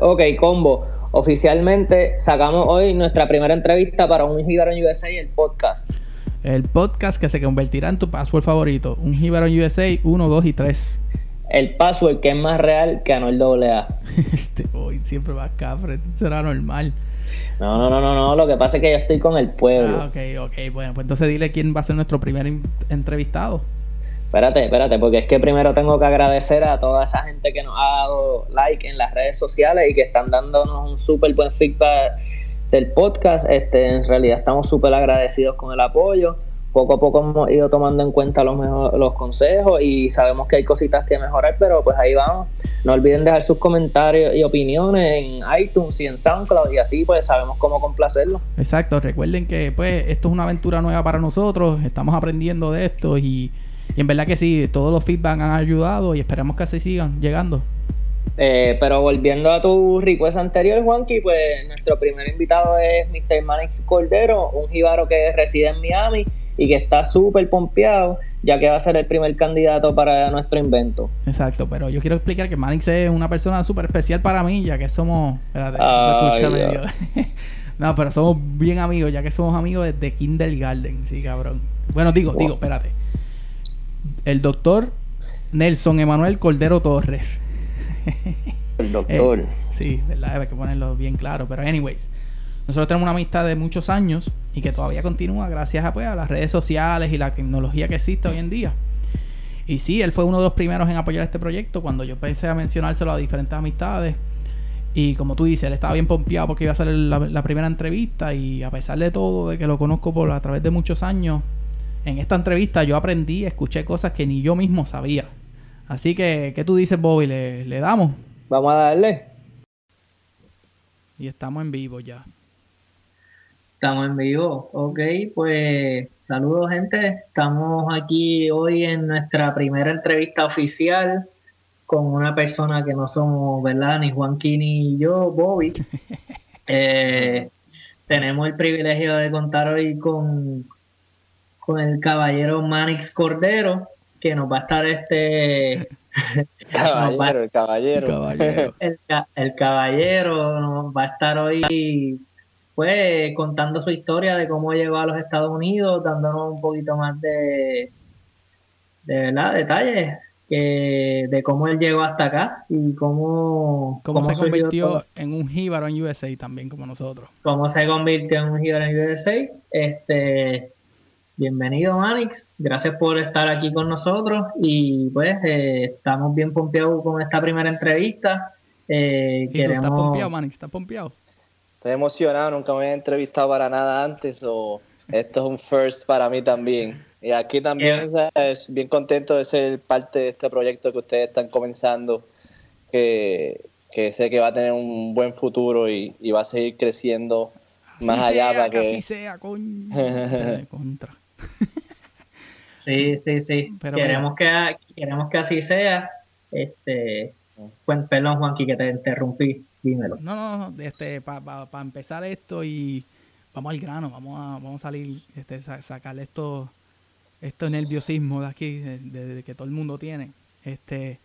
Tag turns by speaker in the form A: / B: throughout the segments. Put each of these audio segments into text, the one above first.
A: Ok, combo. Oficialmente sacamos hoy nuestra primera entrevista para un Jíbaro en USA, el podcast.
B: El podcast que se convertirá en tu password favorito. Un Jíbaro en USA 1, 2 y 3.
A: El password que es más real que Anuel AA.
B: este hoy siempre va cafre, será normal.
A: No, no, no, no, no. Lo que pasa es que yo estoy con el pueblo.
B: Ah, ok, ok. Bueno, pues entonces dile quién va a ser nuestro primer entrevistado.
A: Espérate, espérate, porque es que primero tengo que agradecer a toda esa gente que nos ha dado like en las redes sociales y que están dándonos un súper buen feedback del podcast. Este, en realidad estamos súper agradecidos con el apoyo. Poco a poco hemos ido tomando en cuenta los, los consejos y sabemos que hay cositas que mejorar, pero pues ahí vamos. No olviden dejar sus comentarios y opiniones en iTunes y en SoundCloud y así pues sabemos cómo complacerlo.
B: Exacto, recuerden que pues esto es una aventura nueva para nosotros, estamos aprendiendo de esto y y en verdad que sí, todos los feedback han ayudado y esperamos que así sigan llegando.
A: Eh, pero volviendo a tu request anterior, Juanqui, pues nuestro primer invitado es Mr. Manix Cordero, un jíbaro que reside en Miami y que está súper pompeado, ya que va a ser el primer candidato para nuestro invento.
B: Exacto, pero yo quiero explicar que Manix es una persona súper especial para mí, ya que somos... Espérate, no, pero somos bien amigos, ya que somos amigos desde Kindergarten, sí, cabrón. Bueno, digo, digo, espérate el doctor Nelson Emanuel Cordero Torres.
A: El doctor.
B: Eh, sí, verdad, hay que ponerlo bien claro. Pero, anyways, nosotros tenemos una amistad de muchos años y que todavía continúa gracias a, pues, a las redes sociales y la tecnología que existe hoy en día. Y sí, él fue uno de los primeros en apoyar este proyecto cuando yo pensé a mencionárselo a diferentes amistades. Y como tú dices, él estaba bien pompeado porque iba a ser la, la, primera entrevista y a pesar de todo, de que lo conozco por a través de muchos años, en esta entrevista yo aprendí, escuché cosas que ni yo mismo sabía. Así que, ¿qué tú dices, Bobby? ¿Le, le damos?
A: Vamos a darle.
B: Y estamos en vivo ya.
C: Estamos en vivo, ok, pues saludos gente, estamos aquí hoy en nuestra primera entrevista oficial con una persona que no somos, ¿verdad? Ni Juanquín ni yo, Bobby. Eh, tenemos el privilegio de contar hoy con con el caballero Manix Cordero, que nos va a estar este...
A: caballero, el caballero.
C: El, caballero nos va a estar hoy pues contando su historia de cómo llegó a los Estados Unidos, dándonos un poquito más de, de verdad, detalles de cómo él llegó hasta acá y cómo,
B: cómo, se convirtió en un jíbaro en USA también como nosotros.
C: Cómo se convirtió en un jíbaro en USA. Este, Bienvenido, Manix. Gracias por estar aquí con nosotros y pues eh, estamos bien pompeados con esta primera entrevista.
B: Eh, ¿Y ¿Estás pompeado, Manix? ¿Estás pompeado?
A: Estoy emocionado, nunca me había entrevistado para nada antes o esto es un first para mí también. Y aquí también es bien contento de ser parte de este proyecto que ustedes están comenzando, que, sé que va a tener un buen futuro y, va a seguir creciendo más allá para que...
B: Así sea, con... contra.
C: sí, sí, sí. queremos, que, queremos que así sea. Este, perdón, Juanqui, que te interrumpí. Dímelo.
B: No, no, no. Este, para empezar esto y vamos al grano, vamos a, vamos a salir, este, sacarle esto, estos nerviosismo de aquí, de, que todo el mundo tiene. Este,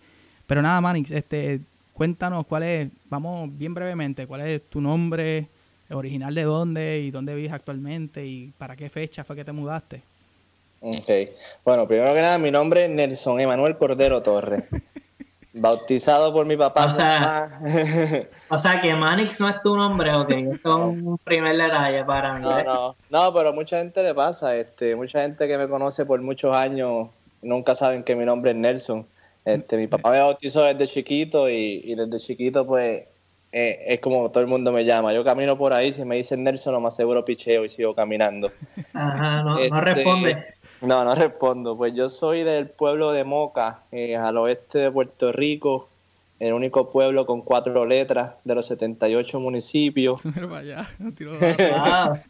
B: pero nada, Manix, este, cuéntanos cuál es, vamos bien brevemente, cuál es tu nombre, original de dónde y dónde vives actualmente y para qué fecha fue que te mudaste.
A: Ok. Bueno, primero que nada, mi nombre es Nelson Emanuel Cordero Torres. Bautizado por mi papá.
C: O sea, o sea que Manix no es tu nombre, ok. Eso es un primer detalle para mí.
A: No,
C: ¿eh?
A: no, no, pero mucha gente le pasa. Este, mucha gente que me conoce por muchos años nunca saben que mi nombre es Nelson. Este, mi papá me bautizó desde chiquito y, y desde chiquito pues eh, es como todo el mundo me llama. Yo camino por ahí, si me dicen Nelson, lo más seguro picheo y sigo caminando.
C: Ajá, no, no este, responde.
A: No, no respondo. Pues yo soy del pueblo de Moca, eh, al oeste de Puerto Rico, el único pueblo con cuatro letras de los 78 municipios.
B: Vaya,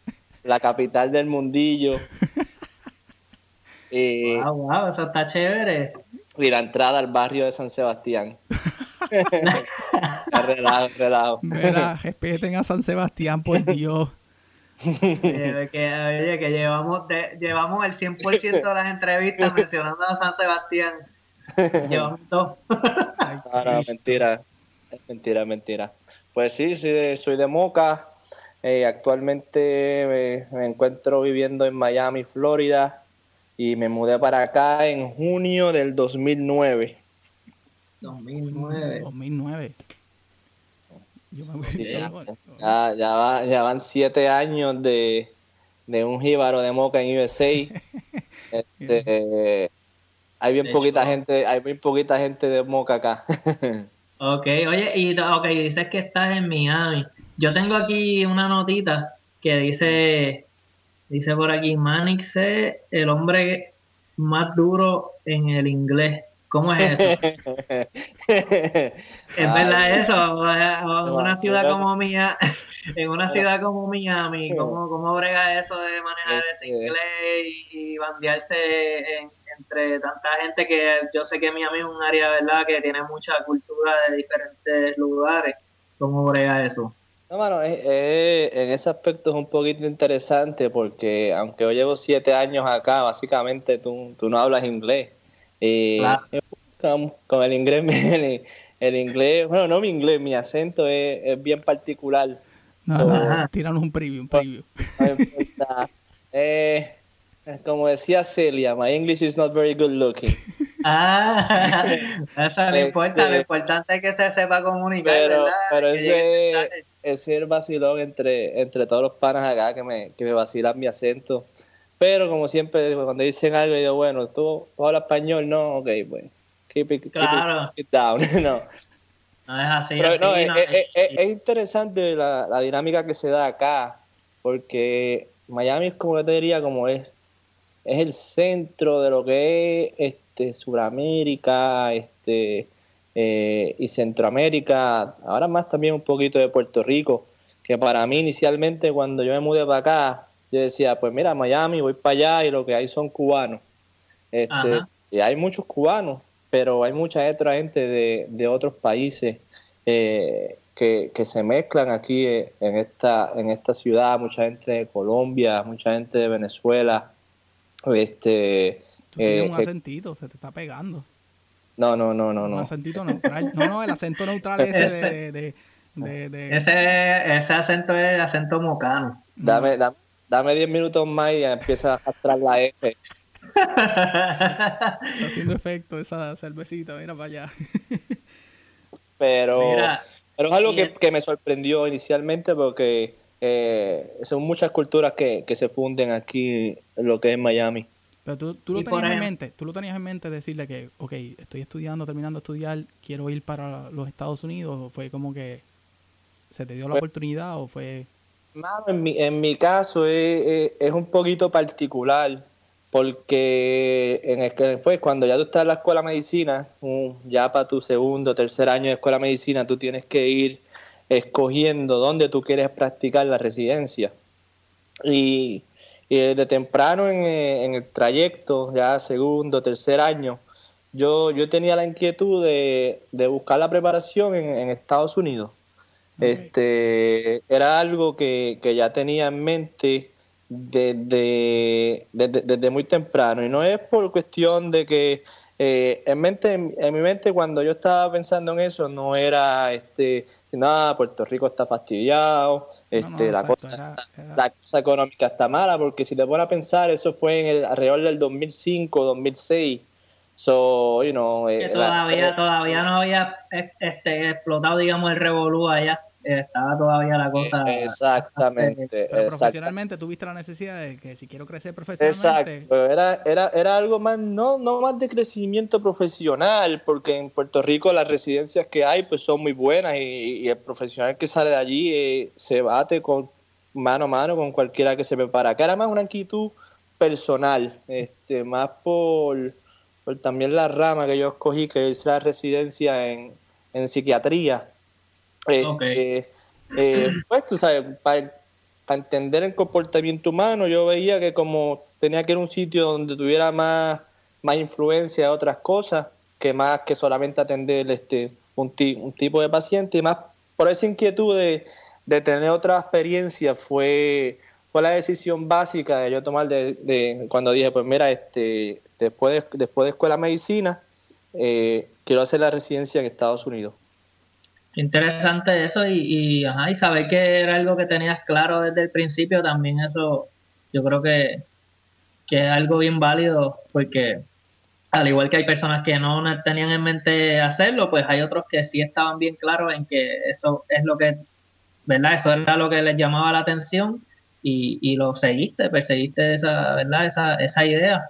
A: La capital del mundillo.
C: y, wow, wow, eso está chévere.
A: Y la entrada al barrio de San Sebastián. Relajo, relajo.
B: Mira, respeten a San Sebastián, por Dios.
C: Oye, que, llevamos, llevamos el 100% de las entrevistas mencionando a San Sebastián. Llevamos todo.
A: no, mentira. Mentira, mentira.
D: Pues sí, soy de, soy de Moca. Eh, actualmente me, encuentro viviendo en Miami, Florida, y me mudé para acá en junio del 2009.
C: 2009.
B: 2009.
D: ya, ya, van siete años de, un jíbaro de Moca en USA. Este, hay bien poquita gente, hay bien poquita gente de Moca acá.
C: ok, oye, y okay, dices que estás en Miami. Yo tengo aquí una notita que dice, dice por aquí, Manix es el hombre más duro en el inglés. ¿Cómo es eso? ¿Es verdad eso? En una ciudad como mía, en una ciudad como Miami, ¿cómo, cómo brega eso de manejar ese inglés y bandearse entre tanta gente que yo sé que Miami es un área, ¿verdad?, que tiene mucha cultura de diferentes lugares. ¿Cómo brega eso?
D: No, mano, en ese aspecto es un poquito interesante porque aunque yo llevo siete años acá, básicamente tú, tú no hablas inglés. Y con, el inglés, el, inglés, bueno, no mi inglés, mi acento es, bien particular.
B: No, tiranos un preview, un preview.
D: eh, como decía Celia, my English is not very good looking.
C: Ah, eso no importa, lo este, importante es que se sepa comunicar,
D: pero, Pero ese, ese es el vacilón entre, entre todos los panas acá que me, que me vacilan mi acento. Pero como siempre, cuando dicen algo, yo bueno, ¿tú, hablas español? No, ok, pues. Keep it,
C: claro.
D: down. no.
C: No es así. Pero,
D: no, es, interesante la, la, dinámica que se da acá, porque Miami es como yo te diría, como es, es el centro de lo que es este Sudamérica este, eh, y Centroamérica, ahora más también un poquito de Puerto Rico, que para mí inicialmente cuando yo me mudé para acá, yo decía, pues mira, Miami, voy para allá y lo que hay son cubanos. Este, y hay muchos cubanos, pero hay mucha otra gente de, otros países eh, que, se mezclan aquí eh, en esta, en esta ciudad, mucha gente de Colombia, mucha gente de Venezuela. Este,
B: Tú tienes eh, un acentito, se te está pegando.
D: No, no, no, no.
B: Un acentito neutral. No, no, el acento neutral ese de, de, de,
C: Ese, ese acento es el acento mocano.
D: Dame, dame, dame 10 minutos más y empieza a arrastrar la F.
B: Está haciendo efecto esa cervecita, mira para allá.
D: pero, pero es algo que, me sorprendió inicialmente porque eh, son muchas culturas que, se funden aquí en lo que es Miami.
B: Pero tú, tú lo tenías en mente, tú lo tenías en mente decirle que, ok, estoy estudiando, terminando de estudiar, quiero ir para los Estados Unidos, o fue como que se te dio la pues oportunidad o fue...
D: en mi, en mi caso es, es un poquito particular porque en el, pues, cuando ya tú estás en la escuela de medicina, ya para tu segundo o tercer año de escuela de medicina, tú tienes que ir escogiendo dónde tú quieres practicar la residencia. Y, desde temprano eh, en, el trayecto, ya segundo, tercer año, yo, yo tenía la inquietud de, buscar la preparación en, Estados Unidos. Este, era algo que, que ya tenía en mente desde, desde, muy temprano. Y no es por cuestión de que eh, en, mente, en, mi mente cuando yo estaba pensando en eso no era este nada ah, Puerto Rico está fastidiado este la cosa la cosa económica está mala porque si te pones a pensar eso fue en el alrededor del 2005 2006 so you know,
C: eh, todavía todavía no había este, explotado digamos el revolú allá estaba todavía la cosa.
D: Eh, exactamente.
B: Pero profesionalmente tuviste la necesidad de que si quiero crecer profesionalmente.
D: Exacto. Era, era, era algo más, no, no más de crecimiento profesional, porque en Puerto Rico las residencias que hay pues son muy buenas y, el profesional que sale de allí eh, se bate con mano a mano con cualquiera que se prepara. Que era más una inquietud personal, este, más por, por también la rama que yo escogí, que es la residencia en, en psiquiatría este, eh, pues tú sabes, para, entender el comportamiento humano, yo veía que como tenía que ir a un sitio donde tuviera más, más influencia de otras cosas, que más que solamente atender este, un, un tipo de paciente, y más por esa inquietud de, tener otra experiencia fue, fue la decisión básica de yo tomar de, cuando dije, pues mira, este, después de, después de escuela de medicina, eh, quiero hacer la residencia en Estados Unidos.
C: Interesante eso y, y, ajá, y saber que era algo que tenías claro desde el principio, también eso yo creo que, que es algo bien válido porque al igual que hay personas que no tenían en mente hacerlo, pues hay otros que sí estaban bien claros en que eso es lo que, ¿verdad? Eso era lo que les llamaba la atención y, y lo seguiste, perseguiste esa, ¿verdad? Esa, esa idea.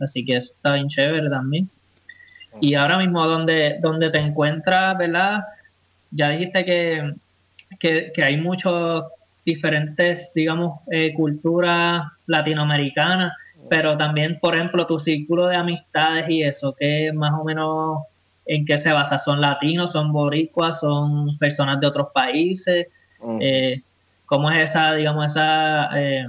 C: Así que está bien chévere también. Y ahora mismo, donde, donde te encuentras, ¿verdad? Ya dijiste que, que, hay muchos diferentes, digamos, eh, culturas latinoamericanas, pero también, por ejemplo, tu círculo de amistades y eso, que más o menos en qué se basa, son latinos, son boricuas, son personas de otros países, eh, ¿cómo es esa, digamos, esa eh,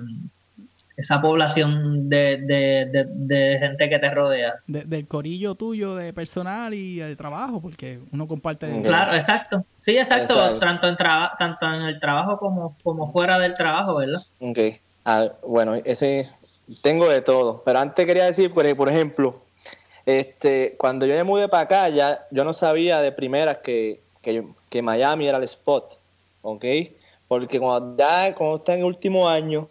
C: esa población de, de, de, gente que te rodea.
B: del corillo tuyo de personal y de trabajo, porque uno comparte...
C: Claro, exacto. Sí, exacto, Tanto, en tanto en el trabajo como, como fuera del trabajo, ¿verdad?
D: Ok. Ah, bueno, ese tengo de todo, pero antes quería decir, por, por ejemplo, este, cuando yo me mudé para acá, ya yo no sabía de primeras que, que, que Miami era el spot, ¿ok? Porque cuando ya cuando está en el último año,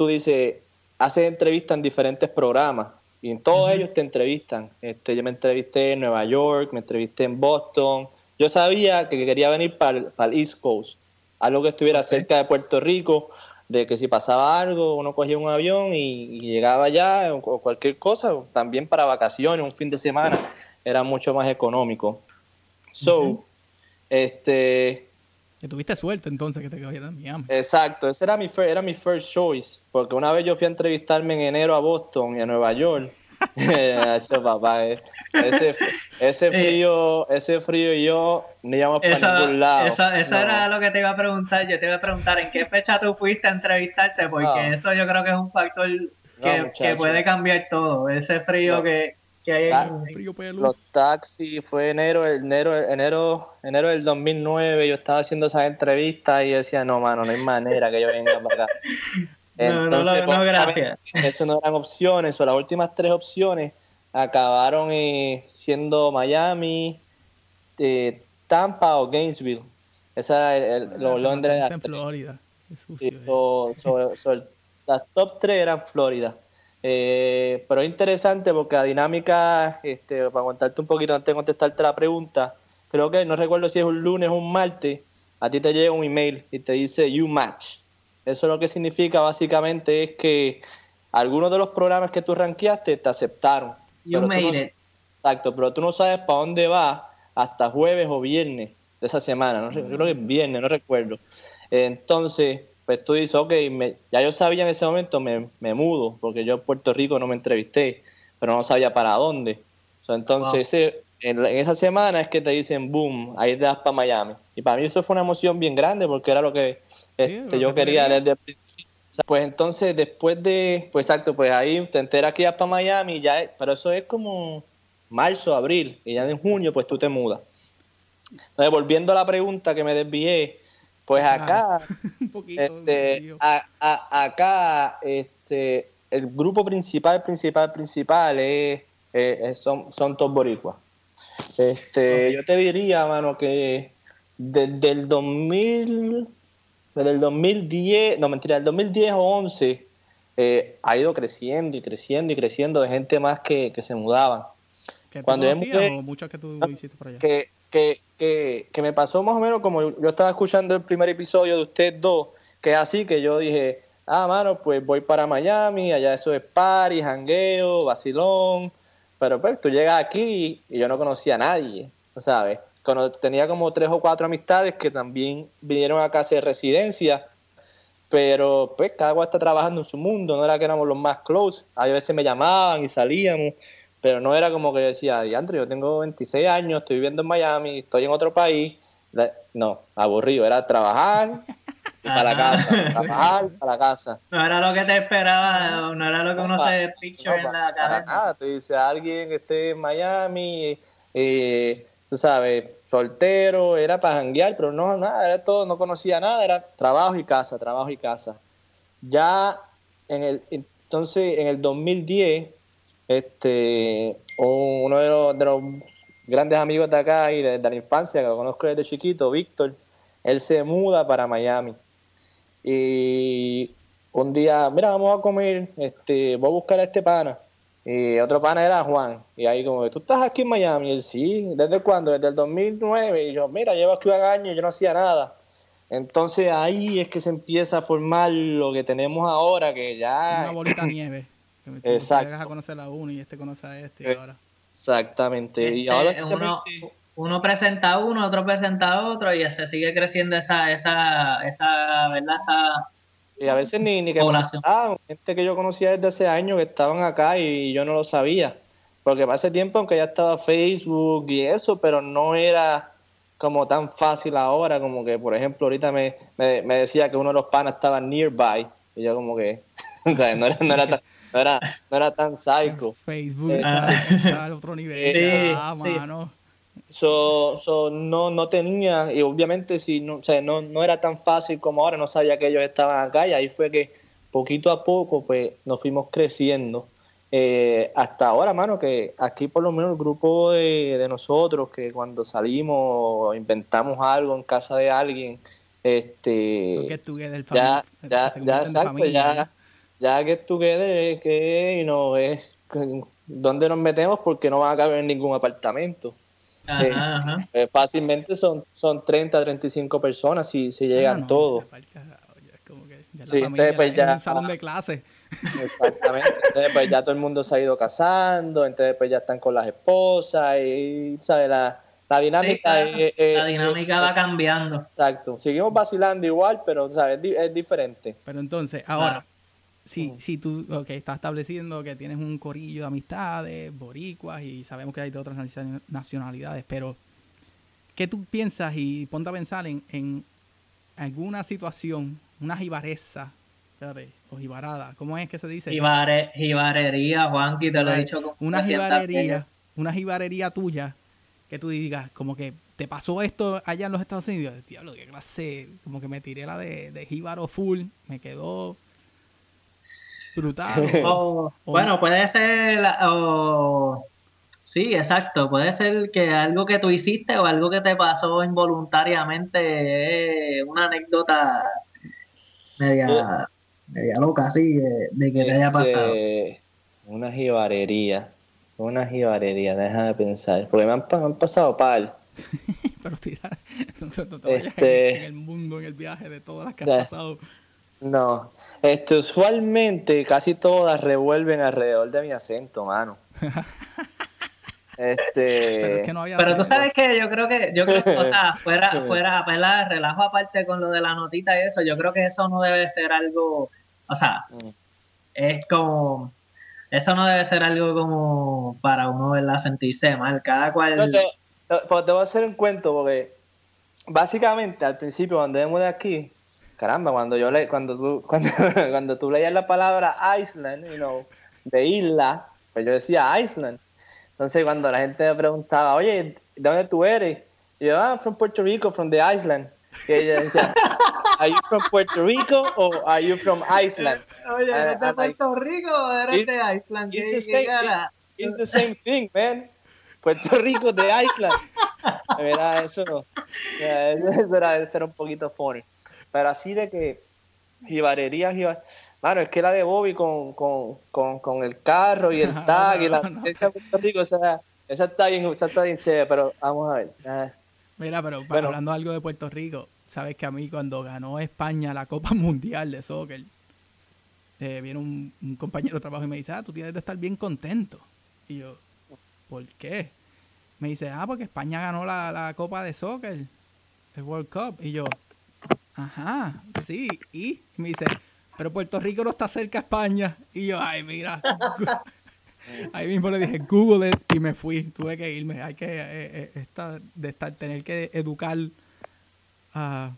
D: tú dices, haces entrevistas en diferentes programas y en todos ellos te entrevistan. Este, yo me entrevisté en Nueva York, me entrevisté en Boston. Yo sabía que quería venir para el, East Coast, algo que estuviera cerca de Puerto Rico, de que si pasaba algo, uno cogía un avión y, llegaba allá o, cualquier cosa, también para vacaciones, un fin de semana, era mucho más económico. So, este,
B: que tuviste suerte entonces que te cogieron en Miami.
D: Exacto, ese era mi, era mi first choice, porque una vez yo fui a entrevistarme en enero a Boston y a Nueva York. Eso, papá, eh. ese, ese eh, frío, ese frío y yo no íbamos para ningún lado.
C: Eso, eso era lo que te iba a preguntar. Yo te iba a preguntar en qué fecha tú fuiste a entrevistarte, porque eso yo creo que es un factor que, que puede cambiar todo. Ese frío que,
D: los taxis fue enero, enero, enero, enero del 2009. Yo estaba haciendo esas entrevistas y decía, no, mano, no hay manera que yo venga para acá.
C: Entonces, no, no, gracias.
D: Eso no eran opciones, o las últimas tres opciones acabaron eh, siendo Miami, eh, Tampa o Gainesville. Esa era el, los ah, Londres.
B: En Florida.
D: las top tres eran Florida. Eh, pero es interesante porque la dinámica, este, para contarte un poquito antes de contestarte la pregunta, creo que no recuerdo si es un lunes o un martes, a ti te llega un email y te dice You Match. Eso lo que significa básicamente es que algunos de los programas que tú rankeaste te aceptaron.
C: You made
D: Exacto, pero tú no sabes para dónde va hasta jueves o viernes de esa semana. No, creo que es viernes, no recuerdo. Entonces, pues tú dices, ok, ya yo sabía en ese momento, me, mudo, porque yo en Puerto Rico no me entrevisté, pero no sabía para dónde. entonces, en, esa semana es que te dicen, boom, ahí te das para Miami. Y para mí eso fue una emoción bien grande, porque era lo que este, yo quería desde el principio. pues entonces, después de, pues exacto, pues ahí te enteras que vas para Miami, ya, pero eso es como marzo, abril, y ya en junio, pues tú te mudas. Entonces, volviendo a la pregunta que me desvié, pues acá, este, acá, este, el grupo principal, principal, principal es, son, son todos boricuas. Este, Yo te diría, mano, que desde el 2000, desde el 2010, no mentira, el 2010 o 11, eh, ha ido creciendo y creciendo y creciendo de gente más que, se mudaban.
B: Cuando o muchas que tú hiciste por allá?
D: Que, que, que, me pasó más o menos como yo estaba escuchando el primer episodio de ustedes dos, que es así que yo dije, ah, mano, pues voy para Miami, allá eso es party, jangueo, vacilón, pero pues tú llegas aquí y yo no conocía a nadie, ¿sabes? tenía como tres o cuatro amistades que también vinieron a casa de residencia, pero pues cada uno está trabajando en su mundo, no era que éramos los más close, a veces me llamaban y salíamos, pero no era como que yo decía, Diandre, yo tengo 26 años, estoy viviendo en Miami, estoy en otro país. No, aburrido, era trabajar para la casa, trabajar para la casa.
C: No era lo que te esperaba, no era lo que uno se picture en la cabeza. Nada,
D: tú dices, alguien que esté en Miami, eh, tú sabes, soltero, era para janguear, pero no, nada, era todo, no conocía nada, era trabajo y casa, trabajo y casa. Ya en el, entonces, en el 2010, este, uno de los, grandes amigos de acá y desde la infancia, que conozco desde chiquito, Víctor, él se muda para Miami. Y un día, mira, vamos a comer, este, voy a buscar a este pana. Y otro pana era Juan. Y ahí como, ¿tú estás aquí en Miami? Y él, sí, ¿desde cuándo? Desde el 2009. Y yo, mira, llevo aquí un año y yo no hacía nada. Entonces ahí es que se empieza a formar lo que tenemos ahora, que ya...
B: Una bolita de nieve. Que Exacto. Llegas a conocer a uno y este conoce a este y eh, ahora...
D: Exactamente. y
C: este, ahora uno, presenta a uno, otro presenta a otro y se sigue creciendo esa, esa, esa, ¿verdad? Esa
D: y a veces ni, ni que ah, gente que yo conocía desde hace años que estaban acá y yo no lo sabía. Porque hace tiempo, aunque ya estaba Facebook y eso, pero no era como tan fácil ahora, como que, por ejemplo, ahorita me, me, decía que uno de los panas estaba nearby, y yo como que no, era, no, era tan, no, era, no era tan psycho.
B: Facebook eh, está, al otro nivel, ah, mano.
D: So, so, no, no tenía, y obviamente si no, o sea, no, no era tan fácil como ahora, no sabía que ellos estaban acá, y ahí fue que poquito a poco pues nos fuimos creciendo. Eh, hasta ahora, mano, que aquí por lo menos el grupo de, de nosotros, que cuando salimos o inventamos algo en casa de alguien, este ya, ya, ya, exacto, ya, ya que together que no es dónde nos metemos porque no van a caber en ningún apartamento. Eh, eh, fácilmente son, son 30, 35 personas si, si llegan todos.
B: Sí, pues ya, un salón de clase.
D: Exactamente. Entonces, pues ya todo el mundo se ha ido casando, entonces, pues ya están con las esposas y, ¿sabes? La, la dinámica,
C: la dinámica va cambiando.
D: Exacto. Seguimos vacilando igual, pero, ¿sabes? Es, es diferente.
B: Pero entonces, ahora, si, si tú okay, estás estableciendo que tienes un corillo de amistades, boricuas, y sabemos que hay de otras nacionalidades, pero ¿qué tú piensas y ponte a pensar en, en alguna situación, una jibareza, espérate, o jibarada, ¿cómo es que se dice?
C: Jibare, jibarería, Juanqui, te lo he dicho. Como
B: una jibarería, una jibarería tuya, que tú digas, como que te pasó esto allá en los Estados Unidos, diablo, qué clase, como que me tiré la de, de jíbaro full, me quedó brutal.
C: bueno, puede ser. sí, exacto. Puede ser que algo que tú hiciste o algo que te pasó involuntariamente una anécdota media, media loca, así, de, que te haya pasado.
D: Una jibarería. Una jibarería, déjame pensar. Porque me han, pasado par.
B: Pero tira, este... en el mundo, en el viaje de todas las que has pasado.
D: No, este, usualmente casi todas revuelven alrededor de mi acento, mano.
C: Este... Pero, tú sabes que yo creo que, yo creo que, o sea, fuera, fuera, ¿verdad? relajo aparte con lo de la notita y eso, yo creo que eso no debe ser algo, o sea, mm. es como, eso no debe ser algo como para uno, ¿verdad? Sentirse mal, cada cual...
D: te, voy a hacer un cuento porque básicamente al principio cuando vemos de aquí, caramba, cuando yo le, cuando tú, cuando, cuando tú leías la palabra Iceland, you know, de isla, pues yo decía Iceland. Entonces cuando la gente me preguntaba, oye, ¿de dónde tú eres? Y yo, ah, from Puerto Rico, from the Iceland. Y ella decía, ¿Are you from Puerto Rico o are you from Iceland?
C: Oye, ¿eres de Puerto Rico o eres de Iceland?
D: It's, the same, it's the same thing, man. Puerto Rico de Iceland. Era eso, eso era, eso era un poquito funny. Pero así de que jibarería, jibar... Bueno, es que la de Bobby con, con, con, con el carro y el tag y la licencia de Puerto Rico, o sea, esa está bien, esa está bien chévere, pero vamos a ver.
B: Mira, pero hablando algo de Puerto Rico, sabes que a mí cuando ganó España la Copa Mundial de Soccer, eh, viene un, un, compañero de trabajo y me dice, ah, tú tienes de estar bien contento. Y yo, ¿por qué? Me dice, ah, porque España ganó la, la Copa de Soccer, el World Cup. Y yo, Ajá, sí. Y me dice, pero Puerto Rico no está cerca a España. Y yo, ay, mira. Ahí mismo le dije, Google it y me fui. Tuve que irme. Hay que eh, eh, de estar, tener que educar.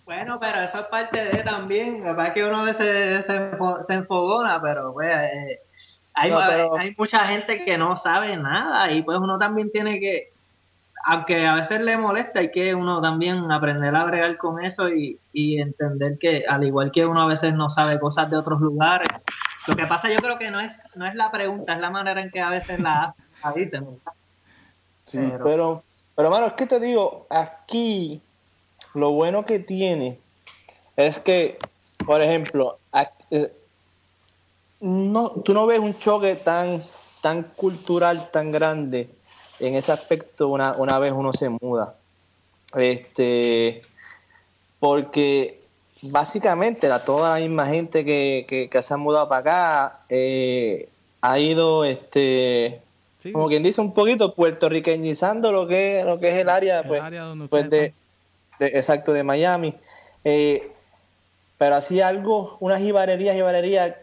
C: Bueno, pero eso es parte de también. La verdad es que uno a veces se, enfogona, pero pues, eh, hay, hay mucha gente que no sabe nada y pues uno también tiene que aunque a veces le molesta, hay que uno también aprender a bregar con eso y, entender que al igual que uno a veces no sabe cosas de otros lugares, lo que pasa yo creo que no es, no es la pregunta, es la manera en que a veces la, dicen.
D: Sí, pero, Pero, hermano, es que te digo, aquí lo bueno que tiene es que, por ejemplo, eh, no, tú no ves un choque tan, tan cultural, tan grande en ese aspecto una, una vez uno se muda. Este, porque básicamente la, toda la misma gente que, se ha mudado para acá eh, ha ido, este, como quien dice, un poquito puertorriqueñizando lo que, lo que es el área, pues, pues de, exacto, de Miami. Eh, pero así algo, unas jibarerías, jibarerías,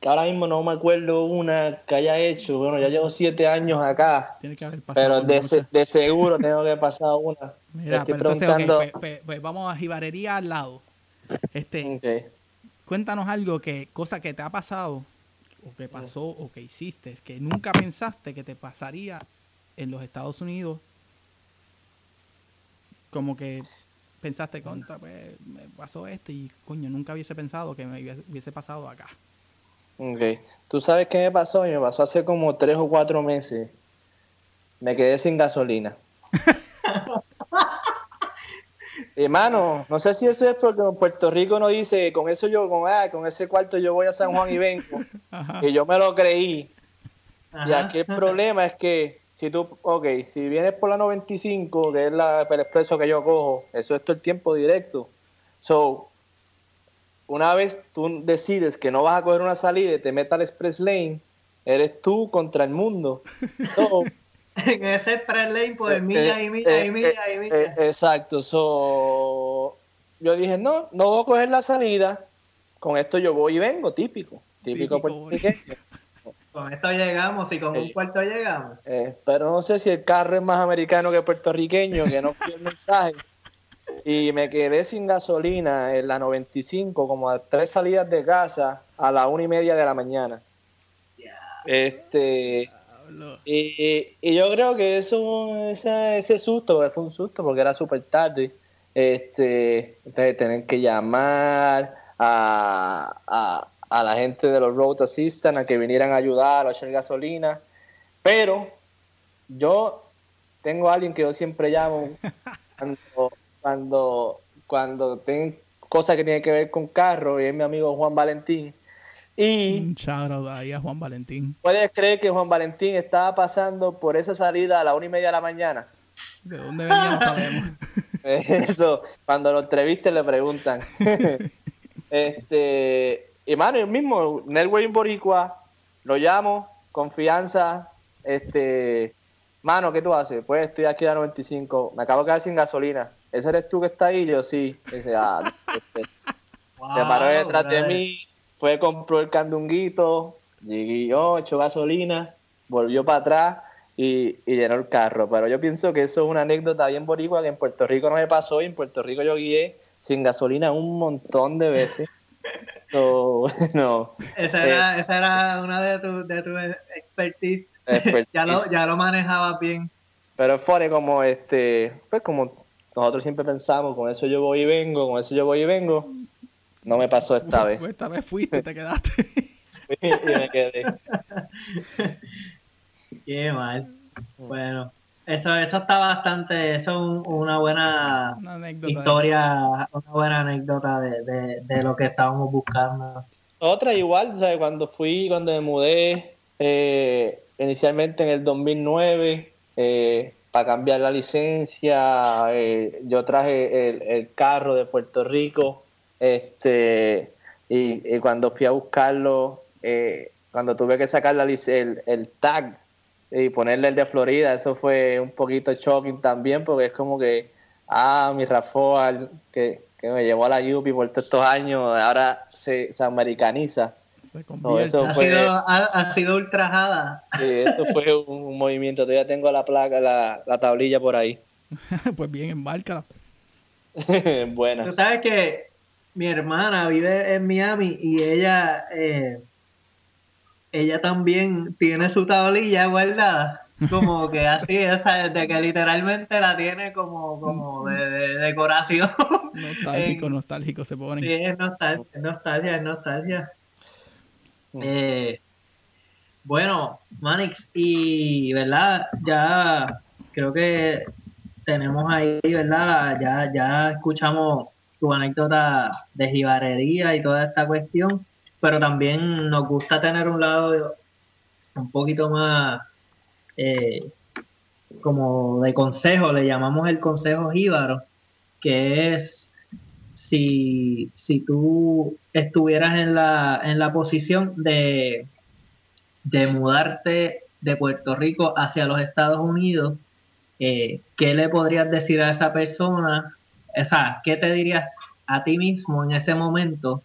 D: que ahora mismo no me acuerdo una que haya hecho. Bueno, ya llevo siete años acá. Tiene que haber pasado pero de, seguro tengo que pasar una.
B: Mira, estoy preguntando... Pues, pues, pues, vamos a jibarería al lado. Este, Cuéntanos algo que, cosa que te ha pasado, o que pasó, o que hiciste, que nunca pensaste que te pasaría en los Estados Unidos. Como que pensaste, contra, pues me pasó esto y coño, nunca hubiese pensado que me hubiese pasado acá.
D: Ok. ¿Tú sabes qué me pasó? Me pasó hace como tres o cuatro meses. Me quedé sin gasolina. Hermano, no sé si eso es porque en Puerto Rico no dice, con eso yo, con, ah, con ese cuarto yo voy a San Juan y vengo. Y yo me lo creí. Y aquí el problema es que si tú, ok, si vienes por la 95, que es la, el expreso que yo cojo, eso es todo el tiempo directo. So, una vez tú decides que no vas a coger una salida y te metas al express lane, eres tú contra el mundo.
C: en ese express lane, pues millas y millas y millas y millas.
D: exacto. So, yo dije, no, no voy a coger la salida. Con esto yo voy y vengo, típico. Típico, puertorriqueño.
C: Con esto llegamos y con un puerto llegamos.
D: Eh, pero no sé si el carro es más americano que puertorriqueño, que no fue el mensaje y me quedé sin gasolina en la 95, como a tres salidas de casa a la una y media de la mañana. Este. Y, yo creo que eso, ese, ese susto fue un susto porque era súper tarde. Este, entonces tener que llamar a, a, a, la gente de los road assistant a que vinieran a ayudar a echar gasolina. Pero yo tengo a alguien que yo siempre llamo cuando cuando, cuando tengo cosas que tienen que ver con carro, y es mi amigo Juan Valentín. Y
B: un shout ahí a Juan Valentín.
D: ¿Puedes creer que Juan Valentín estaba pasando por esa salida a la una y media de la mañana?
B: ¿De dónde venía? No sabemos.
D: Eso, cuando lo entrevisten le preguntan. este, y mano, el mismo, Networking Boricua, lo llamo, confianza, este, mano, ¿qué tú haces? Pues estoy aquí a 95, me acabo de quedar sin gasolina. ¿Ese eres tú que está ahí? Yo sí. Dice, ah, este, se paró detrás de mí, fue, compró el candunguito, llegué yo, echó gasolina, volvió para atrás y, llenó el carro. Pero yo pienso que eso es una anécdota bien boricua que en Puerto Rico no me pasó y en Puerto Rico yo guié sin gasolina un montón de veces.
C: esa, era, eh, esa era una de tus de tu expertise. ya, lo, ya lo manejabas bien.
D: Pero fue como este, pues como nosotros siempre pensamos, con eso yo voy y vengo, con eso yo voy y vengo. No me pasó esta vez.
B: Esta vez fuiste, te quedaste.
D: y me quedé.
C: Qué mal. Bueno, eso, eso está bastante, eso es una buena historia, una buena anécdota de, de, lo que estábamos buscando.
D: Otra igual, ¿sabes? cuando fui, cuando me mudé, eh, inicialmente en el 2009, eh, para cambiar la licencia. Eh, yo traje el, carro de Puerto Rico. Este, y, cuando fui a buscarlo, eh, cuando tuve que sacar la, el, el tag y ponerle el de Florida, eso fue un poquito shocking también, porque es como que, ah, mi Rafael, que, que me llevó a la Yupi por todos estos años, ahora se, se americaniza
C: ha, sido, ha, sido, ultrajada.
D: Sí, eso fue un, movimiento. Todavía tengo la placa, la, la tablilla por ahí.
B: pues bien, embárcala.
D: Buena.
C: Tú sabes que mi hermana vive en Miami y ella, eh, ella también tiene su tablilla guardada. Como que así, esa, de que literalmente la tiene como, como de, decoración.
B: Nostálgico, nostálgico se pone.
C: Sí, es nostalgia, es nostalgia, es nostalgia. Eh, bueno, Manix, y verdad, ya creo que tenemos ahí, ¿verdad? Ya, ya escuchamos tu anécdota de jibarería y toda esta cuestión, pero también nos gusta tener un lado un poquito más eh, como de consejo, le llamamos el consejo jíbaro, que es si, si tú estuvieras en la, en la posición de, de mudarte de Puerto Rico hacia los Estados Unidos, eh, ¿qué le podrías decir a esa persona? ¿qué te dirías a ti mismo en ese momento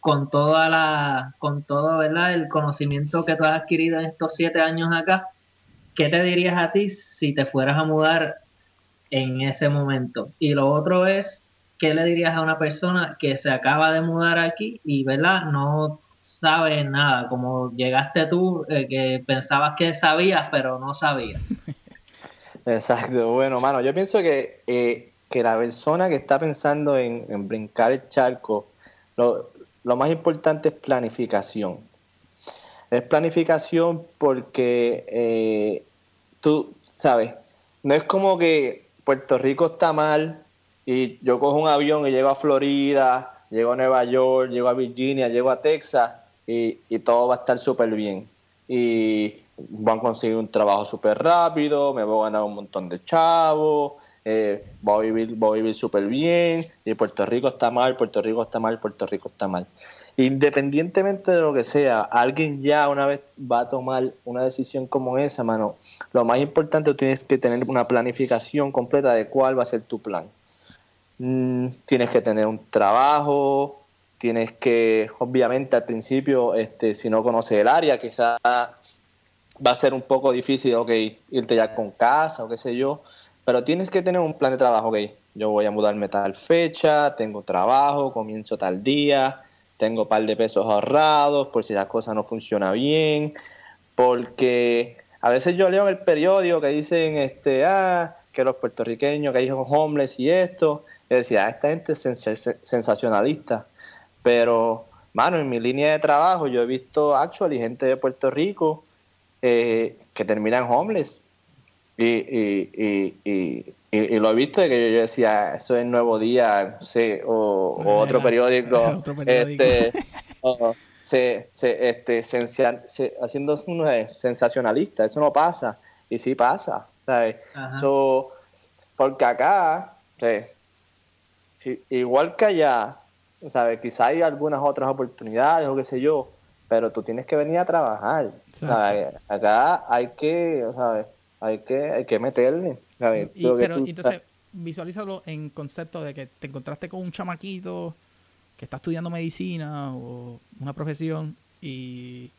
C: con toda la, con todo, ¿verdad? El conocimiento que tú has adquirido en estos siete años acá, ¿qué te dirías a ti si te fueras a mudar en ese momento? Y lo otro es, ¿qué le dirías a una persona que se acaba de mudar aquí y, ¿verdad? No sabe nada, como llegaste tú, eh, que pensabas que sabías, pero no sabías.
D: Exacto, bueno, mano, yo pienso que, eh, que la persona que está pensando en, brincar el charco, lo, lo, más importante es planificación. Es planificación porque eh, tú, sabes, no es como que Puerto Rico está mal y yo cojo un avión y llego a Florida, llego a Nueva York, llego a Virginia, llego a Texas y, y todo va a estar súper bien. Y van a conseguir un trabajo súper rápido, me voy a ganar un montón de chavos, eh, voy a vivir, voy a vivir súper bien, y Puerto Rico está mal, Puerto Rico está mal, Puerto Rico está mal. Independientemente de lo que sea, alguien ya una vez va a tomar una decisión como esa, mano, lo más importante tienes que tener una planificación completa de cuál va a ser tu plan. Mm, tienes que tener un trabajo, tienes que, obviamente al principio, este, si no conoces el área, quizás va a ser un poco difícil, ok, irte ya con casa o qué sé yo, pero tienes que tener un plan de trabajo, ok, yo voy a mudarme tal fecha, tengo trabajo, comienzo tal día, tengo un par de pesos ahorrados por si la cosa no funciona bien, porque a veces yo leo en el periódico que dicen, este, ah, que los puertorriqueños, que hay homeless y esto, y decía, ah, esta gente es sensacionalista, pero, mano, en mi línea de trabajo yo he visto actually gente de Puerto Rico eh, que terminan homeless. Y, y, y, y, lo he visto de que yo, decía, eso es Nuevo Día, o, otro, periódico, este, se, se, este, haciendo un sensacionalista, eso no pasa, y sí pasa, ¿sabes? porque acá, igual que allá, ¿sabes? Quizá hay algunas otras oportunidades o qué sé yo, pero tú tienes que venir a trabajar. Acá hay que, ¿sabes? Hay que, hay que meterle.
B: Y, pero entonces, visualízalo en concepto de que te encontraste con un chamaquito que está estudiando medicina o una profesión y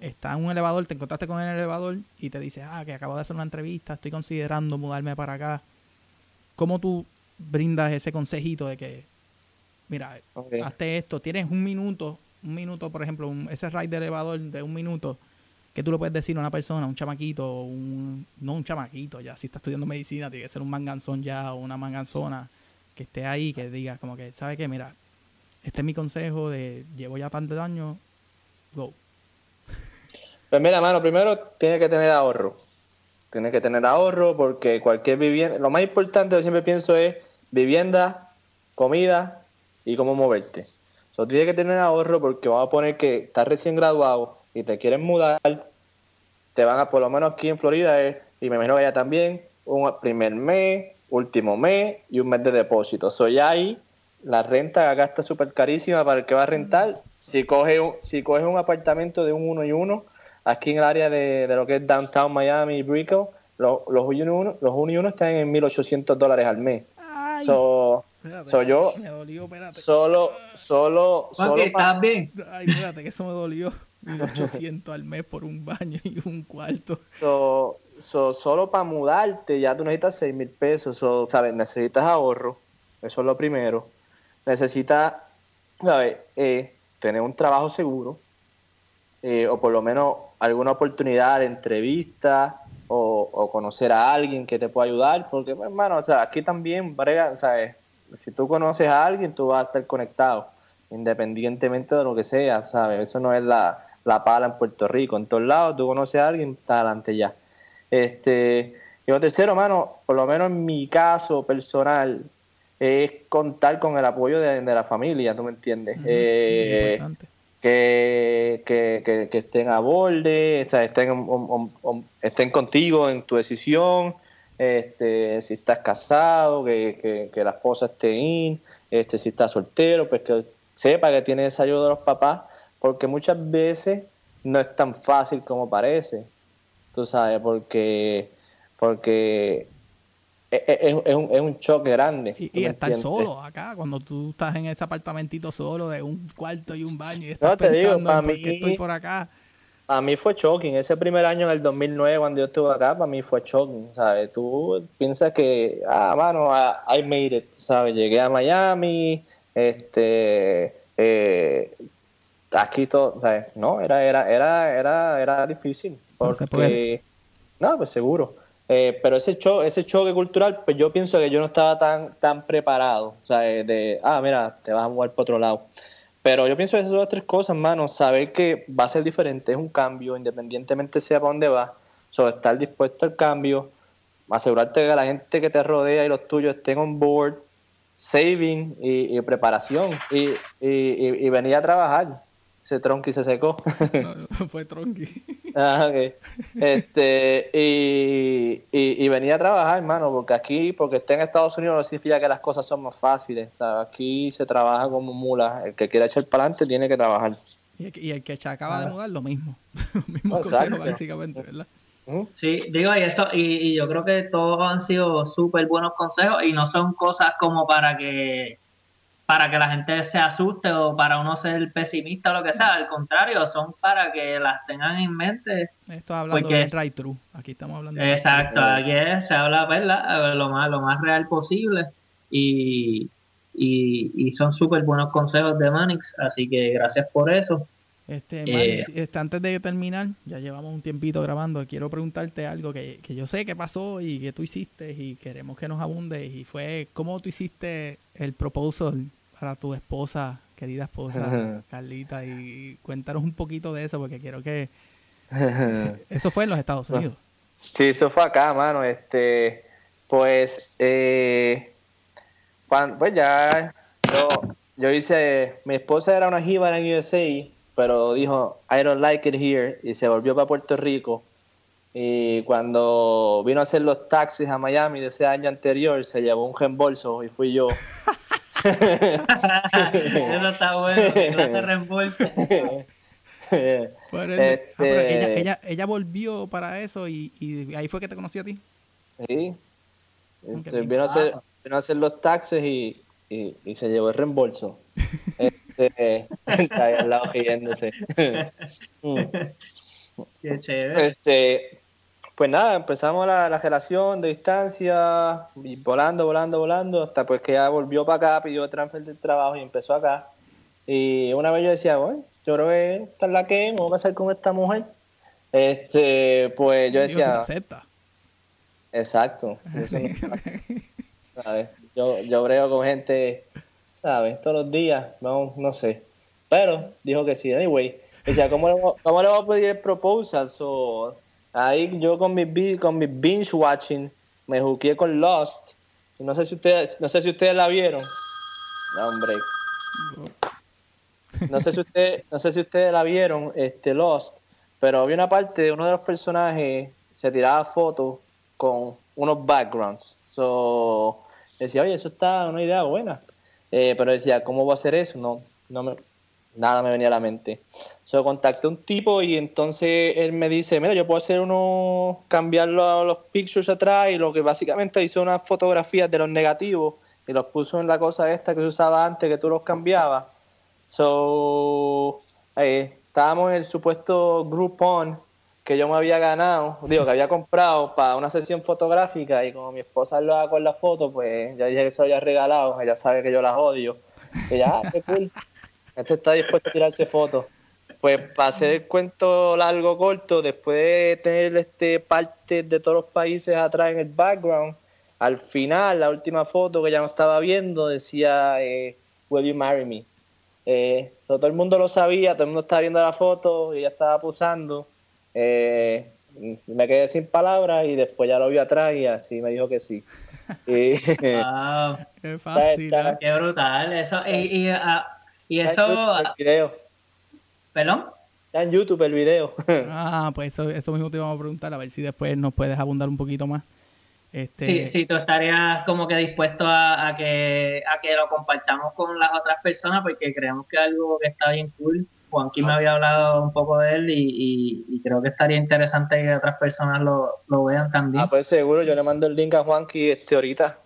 B: está en un elevador, te encontraste con el elevador y te dice, ah, que acabo de hacer una entrevista, estoy considerando mudarme para acá. ¿Cómo tú brindas ese consejito de que, mira, hazte esto, tienes un minuto un minuto, por ejemplo, ese ride de elevador de un minuto, que tú le puedes decir a una persona, un chamaquito, un, no un chamaquito, ya si está estudiando medicina, tiene que ser un manganzón ya o una manganzona que esté ahí, que diga como que, ¿sabe qué? Mira, este es mi consejo de llevo ya tantos años, go.
D: Pues mira, mano, primero tiene que tener ahorro. Tiene que tener ahorro porque cualquier vivienda, lo más importante yo siempre pienso es vivienda, comida y cómo moverte. So, tienes que tener ahorro porque vamos a poner que estás recién graduado y te quieren mudar, te van a, por lo menos aquí en Florida, y me imagino que allá también, un primer mes, último mes y un mes de depósito. Soy ahí, la renta acá está súper carísima para el que va a rentar. Si coge un, si coge un apartamento de un uno y uno, aquí en el área de, lo que es Downtown Miami y Brickell, los, los, uno y uno, los uno y uno están en 1.800 dólares al mes. So, Soy yo. Me dolió, espérate. Solo, solo, solo.
C: ¿Estás bien?
B: Ay, espérate, que eso me dolió. 1800 al mes por un baño y un cuarto.
D: So, solo para mudarte ya tú necesitas 6 mil pesos. So, ¿sabes? Necesitas ahorro. Eso es lo primero. Necesitas, ¿sabes? Eh, tener un trabajo seguro. Eh, o por lo menos alguna oportunidad de entrevista o, o, conocer a alguien que te pueda ayudar. Porque, pues, hermano, o sea, aquí también, brega, ¿sabes? si tú conoces a alguien, tú vas a estar conectado, independientemente de lo que sea, ¿sabes? Eso no es la, pala en Puerto Rico. En todos lados, tú conoces a alguien, está adelante ya. Este, Y lo tercero, mano, por lo menos en mi caso personal, es contar con el apoyo de, la familia, ¿tú me entiendes? Eh, que, que, que, estén a borde, o sea, estén, estén contigo en tu decisión, este, si estás casado, que, la esposa esté in, este, si estás soltero, pues que sepa que tiene esa ayuda de los papás, porque muchas veces no es tan fácil como parece, tú sabes, porque, porque es, un, es un choque grande.
B: Y, estar solo acá, cuando tú estás en ese apartamentito solo de un cuarto y un baño y estás pensando para mí, estoy por acá.
D: A mí fue shocking. Ese primer año en el 2009, cuando yo estuve acá, para mí fue shocking, ¿sabes? Tú piensas que, ah, mano, I made it, ¿sabes? Llegué a Miami, este, eh, aquí todo, ¿sabes? No, era, era, era, era, era difícil. Porque, no, pues seguro. Eh, pero ese, ese choque cultural, pues yo pienso que yo no estaba tan, tan preparado. O sea, de, ah, mira, te vas a mover para otro lado. Pero yo pienso que esas son las tres cosas, hermano. Saber que va a ser diferente es un cambio, independientemente sea para dónde vas. So, estar dispuesto al cambio, asegurarte que la gente que te rodea y los tuyos estén on board, saving y, preparación y, y venir a trabajar. Ese tronqui se secó.
B: No, fue tronqui.
D: ah, okay. Este, y, y, venía a trabajar, hermano, porque aquí, porque esté en Estados Unidos no significa que las cosas son más fáciles. aquí se trabaja como mula. El que quiera echar para adelante tiene que trabajar.
B: Y el, que se acaba de ah. mudar, lo mismo. lo mismo consejo, básicamente, ¿verdad?
C: Sí, digo, y eso, y, y yo creo que todos han sido súper buenos consejos y no son cosas como para que para que la gente se asuste o para uno ser pesimista o lo que sea. Al contrario, son para que las tengan en mente.
B: Esto hablando de try true. Aquí estamos hablando
C: Exacto, aquí se habla ¿verdad? lo más, lo más real posible. Y, y, son súper buenos consejos de Manix, así que gracias por eso.
B: Este, eh, este, antes de terminar, ya llevamos un tiempito grabando, quiero preguntarte algo que, que, yo sé que pasó y que tú hiciste y queremos que nos abunde y fue cómo tú hiciste el proposal para tu esposa, querida esposa Carlita y cuéntanos un poquito de eso porque quiero que eso fue en los Estados Unidos.
D: Sí, eso fue acá, mano, este pues eh, pues ya yo, yo hice mi esposa era una jiba en USA pero dijo, I don't like it here, y se volvió para Puerto Rico. Y cuando vino a hacer los taxis a Miami de ese año anterior, se llevó un reembolso y fui yo.
C: Eso está bueno, clase reembolso.
B: Este, ella, ella, volvió para eso y, y, ahí fue que te conocí a ti.
D: Sí. Este, vino, a hacer, vino a hacer los taxis y, y, y se llevó el reembolso. Este, está ahí al lado riéndose.
C: Qué chévere.
D: Este, pues nada, empezamos la, la, relación de distancia, y volando, volando, volando, hasta pues que ya volvió para acá, pidió transfer del trabajo y empezó acá. Y una vez yo decía, bueno, yo creo que esta es la que me voy a pasar con esta mujer. Este, pues yo decía.
B: acepta.
D: Exacto. Yo, yo brego con gente ¿sabes? Todos los días, no, no sé. Pero dijo que sí, anyway. Decía, ¿cómo le, cómo le voy a pedir el proposal? So, ahí yo con mi, con mi binge watching me juqué con Lost. No sé si ustedes, no sé si ustedes la vieron. No, hombre. No sé si ustedes, no sé si ustedes la vieron, este Lost, pero había una parte de uno de los personajes se tiraba fotos con unos backgrounds. So, decía, oye, eso está una idea buena. Eh, pero decía, ¿cómo voy a hacer eso? No, no me, nada me venía a la mente. So, contacté a un tipo y entonces él me dice, mira, yo puedo hacer uno, cambiarlo a los pictures atrás y lo que básicamente hizo unas fotografías de los negativos y los puso en la cosa esta que se usaba antes, que tú los cambiabas. So, eh, estábamos en el supuesto Groupon que yo me había ganado, digo, que había comprado para una sesión fotográfica y como mi esposa lo haga con la foto, pues ya dije que se lo había regalado, ella sabe que yo las odio. Y ya, qué cool. Este está dispuesto a tirarse fotos. Pues para hacer el cuento largo corto, después de tener este parte de todos los países atrás en el background, al final, la última foto que ya no estaba viendo decía, eh, Will you marry me? Eh, todo el mundo lo sabía, todo el mundo estaba viendo la foto y ella estaba posando eh, me quedé sin palabras y después ya lo vi atrás y así me dijo que sí. Y,
B: qué fácil. ¿eh?
C: Qué brutal. Eso, y, y, ah, eso.
D: El video.
C: ¿Perdón?
D: Está en YouTube el video.
B: ah, pues eso, eso mismo te vamos a preguntar, a ver si después nos puedes abundar un poquito más. Este...
C: Sí, sí, tú estarías como que dispuesto a, que, a que lo compartamos con las otras personas porque creemos que es algo que está bien cool. Juanqui me había hablado un poco de él y, creo que estaría interesante que otras personas lo, vean también.
D: Ah, pues seguro, yo le mando el link a Juanqui este ahorita.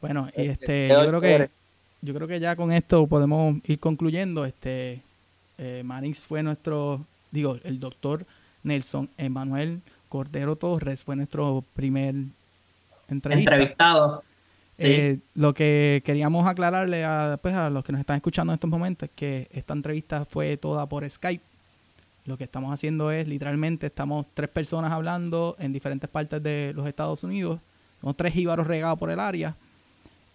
B: Bueno, y este, yo creo que yo creo que ya con esto podemos ir concluyendo. Este eh, Manix fue nuestro, digo, el doctor Nelson Emanuel Cordero Torres fue nuestro primer
C: entrevistado.
B: Eh, lo que queríamos aclararle a, pues, a los que nos están escuchando en estos momentos es que esta entrevista fue toda por Skype. Lo que estamos haciendo es literalmente estamos tres personas hablando en diferentes partes de los Estados Unidos. Somos tres jíbaros regados por el área.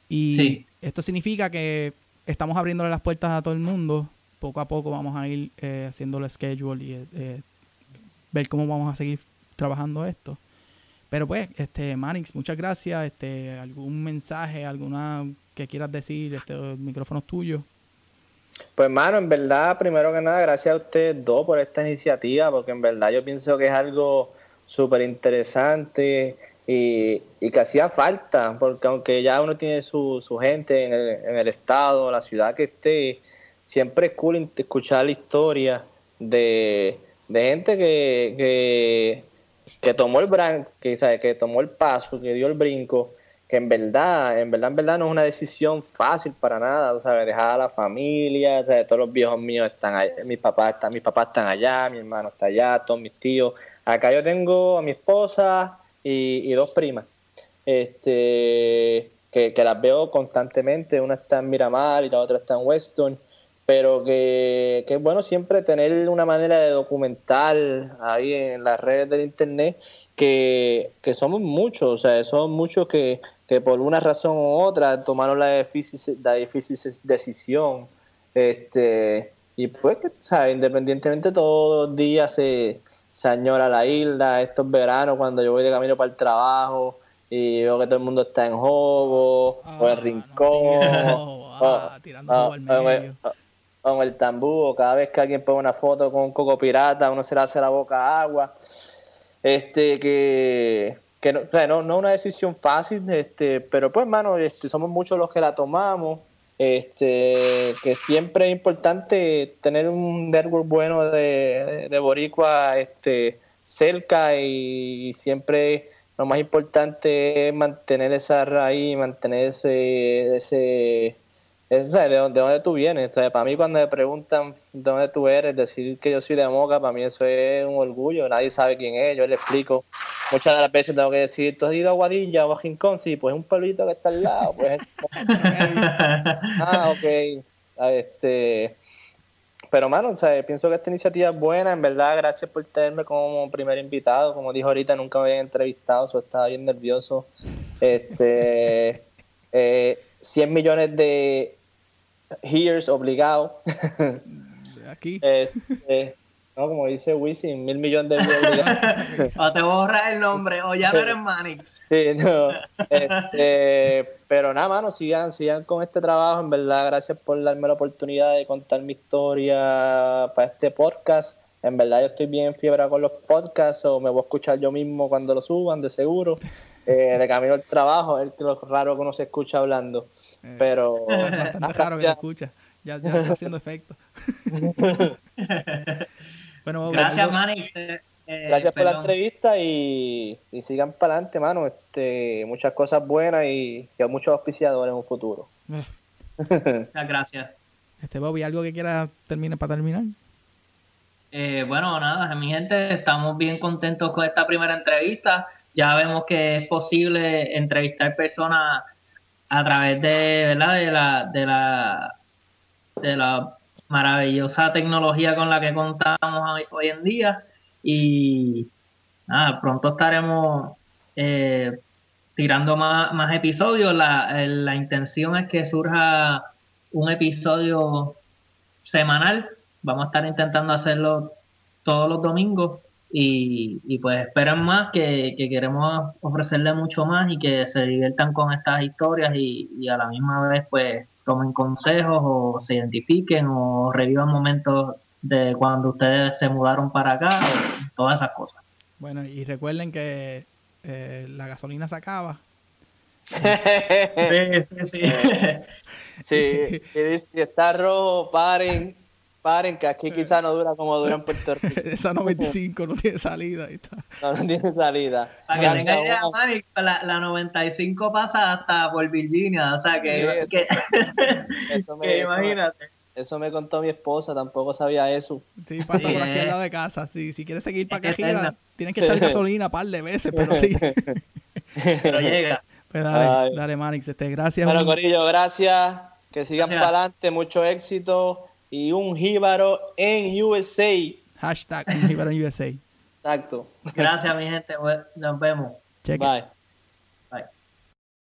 B: Y esto significa que estamos abriéndole las puertas a todo el mundo. Poco a poco vamos a ir eh, haciendo el schedule y eh, ver cómo vamos a seguir trabajando esto. Pero pues, este, Manix, muchas gracias. Este, algún mensaje, alguna que quieras decir, este, el micrófono es tuyo.
D: Pues, mano, en verdad, primero que nada, gracias a ustedes dos por esta iniciativa, porque en verdad yo pienso que es algo súper interesante y, que hacía falta, porque aunque ya uno tiene su, su gente en el, en el estado, la ciudad que esté, siempre es cool escuchar la historia de, de gente que que tomó el bran, que, ¿sabe? que tomó el paso, que dio el brinco, que en verdad, en verdad, en verdad no es una decisión fácil para nada, ¿sabes? dejar a la familia, todos los viejos míos están allá, mis papás están, mis papás están allá, mi hermano está allá, todos mis tíos. Acá yo tengo a mi esposa y, dos primas, este, que, que las veo constantemente, una está en Miramar y la otra está en Weston pero que, es bueno siempre tener una manera de documentar ahí en las redes del internet que, somos muchos, o sea, somos muchos que, por una razón u otra tomaron la difícil, la difícil decisión. Este, y pues, ¿sabes? independientemente todos los días se, se añora la isla, estos veranos cuando yo voy de camino para el trabajo y veo que todo el mundo está en juego o en rincón, tirando al medio con el tambú, cada vez que alguien pone una foto con un coco pirata, uno se le hace la boca agua. Este, que, que no, o no una decisión fácil, este, pero pues, hermano, este, somos muchos los que la tomamos. Este, que siempre es importante tener un network bueno de, de, boricua este, cerca y siempre lo más importante es mantener esa raíz, mantener ese, ese ¿de, dónde, tú vienes? para mí cuando me preguntan de dónde tú eres, decir que yo soy de Moca, para mí eso es un orgullo. Nadie sabe quién es, yo le explico. Muchas de las veces tengo que decir, ¿tú has ido a Guadilla o a Rincón? Sí, pues es un pueblito que está al lado. Pues, ah, ok. Ah, este, pero, mano, pienso que esta iniciativa es buena. En verdad, gracias por tenerme como primer invitado. Como dijo ahorita, nunca me habían entrevistado, so estaba bien nervioso. Este, eh, 100 millones de hears obligado.
B: Aquí.
D: Este, no, como dice Wisin, mil millones de obligados.
C: o te borra el nombre, o ya no eres Manix.
D: Sí, no. Este, pero nada, mano, sigan, sigan con este trabajo. En verdad, gracias por darme la oportunidad de contar mi historia para este podcast. En verdad, yo estoy bien fiebre con los podcasts, o me voy a escuchar yo mismo cuando lo suban, de seguro. Eh, de camino al trabajo, es lo raro que uno se escucha hablando. Eh, pero.
B: Es bastante raro que escucha. Ya, ya está haciendo efecto.
C: bueno, gracias, Manny. Eh,
D: gracias por la entrevista y, y sigan para adelante, mano. Este, muchas cosas buenas y, y muchos auspiciadores en un futuro.
C: Muchas gracias.
B: Este Bobby, ¿algo que quiera terminar para terminar?
C: bueno, nada, mi gente, estamos bien contentos con esta primera entrevista ya vemos que es posible entrevistar personas a través de, ¿verdad? de la de la de la maravillosa tecnología con la que contamos hoy, en día y pronto estaremos eh, tirando más, más episodios. La, la intención es que surja un episodio semanal. Vamos a estar intentando hacerlo todos los domingos y, y pues esperan más que, que, queremos ofrecerle mucho más y que se diviertan con estas historias y, y, a la misma vez pues tomen consejos o se identifiquen o revivan momentos de cuando ustedes se mudaron para acá o todas esas cosas.
B: Bueno, y recuerden que eh, la gasolina se acaba.
D: sí, sí, sí. sí, si está rojo, paren Paren, que aquí quizás no dura como dura en Puerto Rico.
B: Esa 95 no tiene salida. Ahí está.
D: No, no tiene salida.
C: Para que tenga idea, Manny, la, la, 95 pasa hasta por Virginia. O sea, que,
D: que, eso, me, imagínate. Eso me contó mi esposa, tampoco sabía eso.
B: Sí, pasa por aquí al lado de casa. Si, si quieres seguir para acá arriba, tienes que echar gasolina un par de veces, pero sí.
C: pero llega.
B: Pues dale, dale, Manix, este, gracias.
D: Bueno, Corillo, gracias. Que sigan para adelante, mucho éxito y un jíbaro en USA.
B: Hashtag un jíbaro en USA.
D: Exacto.
C: Gracias, mi gente. Nos vemos.
D: Bye.